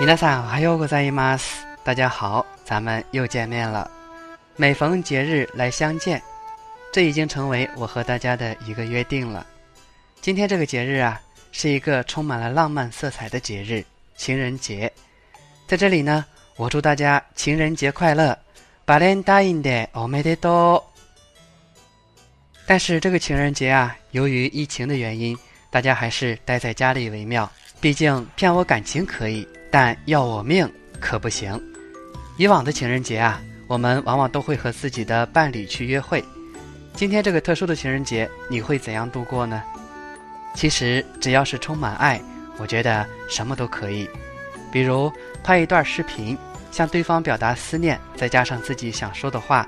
皆さんおはようございます。大家好，咱们又见面了。每逢节日来相见，这已经成为我和大家的一个约定了。今天这个节日啊，是一个充满了浪漫色彩的节日——情人节。在这里呢，我祝大家情人节快乐，バレンタインデーおめでとう。但是这个情人节啊，由于疫情的原因，大家还是待在家里为妙。毕竟骗我感情可以， 但要我命可不行。以往的情人节啊，我们往往都会和自己的伴侣去约会。今天这个特殊的情人节，你会怎样度过呢？其实只要是充满爱，我觉得什么都可以。比如拍一段视频，向对方表达思念，再加上自己想说的话。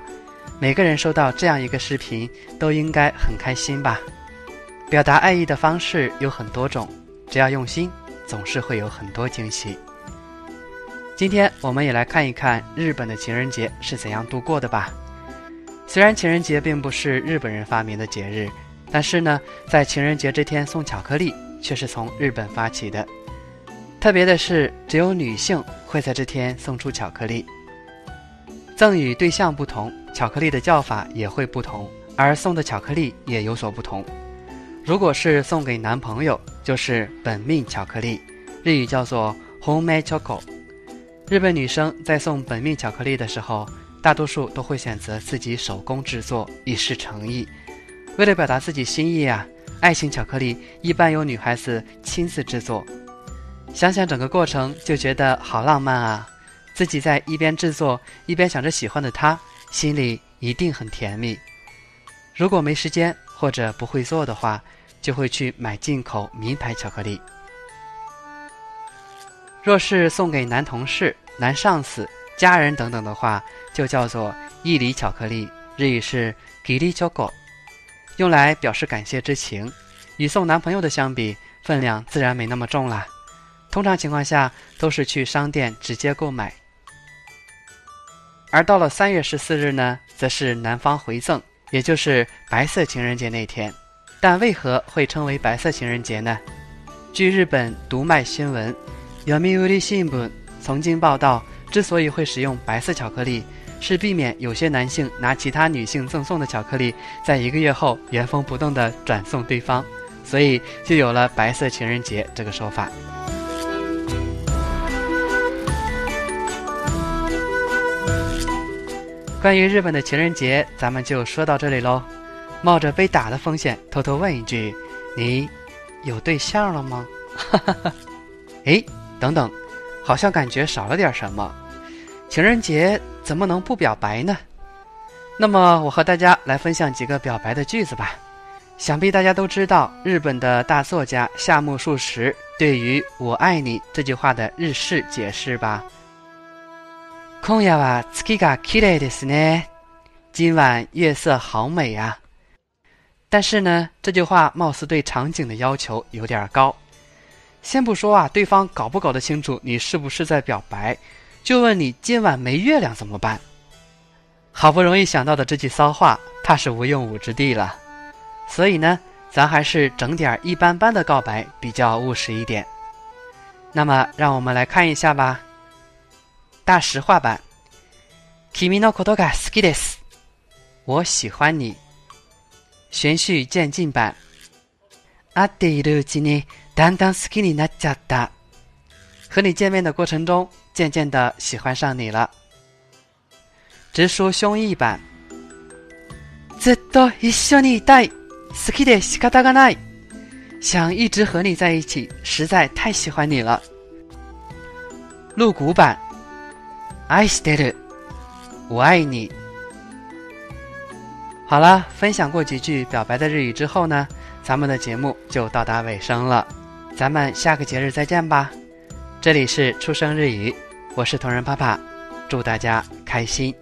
每个人收到这样一个视频，都应该很开心吧？表达爱意的方式有很多种，只要用心，总是会有很多惊喜。今天我们也来看一看日本的情人节是怎样度过的吧。虽然情人节并不是日本人发明的节日，但是呢，在情人节这天送巧克力却是从日本发起的。特别的是，只有女性会在这天送出巧克力。赠与对象不同，巧克力的叫法也会不同，而送的巧克力也有所不同。如果是送给男朋友，就是本命巧克力，日语叫做 homemade chocolate。日本女生在送本命巧克力的时候，大多数都会选择自己手工制作，以示诚意。为了表达自己心意啊，爱情巧克力一般由女孩子亲自制作。想想整个过程，就觉得好浪漫啊！自己在一边制作，一边想着喜欢的他，心里一定很甜蜜。如果没时间或者不会做的话，就会去买进口名牌巧克力。若是送给男同事、男上司、家人等等的话，就叫做义理巧克力，日语是 giri choco，用来表示感谢之情。与送男朋友的相比，分量自然没那么重啦。通常情况下都是去商店直接购买。而到了三月十四日呢，则是男方回赠，也就是白色情人节那天。但为何会称为白色情人节呢？据日本读卖新闻《Yomiuri Shimbun》曾经报道，之所以会使用白色巧克力，是避免有些男性拿其他女性赠送的巧克力，在一个月后原封不动地转送对方，所以就有了白色情人节这个说法。关于日本的情人节，咱们就说到这里喽。冒着被打的风险，偷偷问一句：你有对象了吗？哈哈哈。哎，等等，好像感觉少了点什么。情人节怎么能不表白呢？那么，我和大家来分享几个表白的句子吧。想必大家都知道日本的大作家夏目漱石对于“我爱你”这句话的日式解释吧。今夜は月が綺麗ですね。今晚月色好美啊！但是呢，这句话貌似对场景的要求有点高。 先不说啊，对方搞不搞得清楚你是不是在表白，就问你今晚没月亮怎么办？好不容易想到的这句骚话，怕是无用武之地了。所以呢，咱还是整点一般般的告白比较务实一点。那么，让我们来看一下吧。大实话版，君のことが好きです。我喜欢你。循序渐进版，会っているうちに だんだん好きになっちゃった。和你见面的过程中，渐渐的喜欢上你了。直抒胸臆版，ずっと一緒にいたい。好きで仕方がない。想一直和你在一起，实在太喜欢你了。露骨版。愛してる，我爱你。好了，分享过几句表白的日语之后呢，咱们的节目就到达尾声了。 咱们下个节日再见吧。这里是出生日语，我是同仁爸爸，祝大家开心。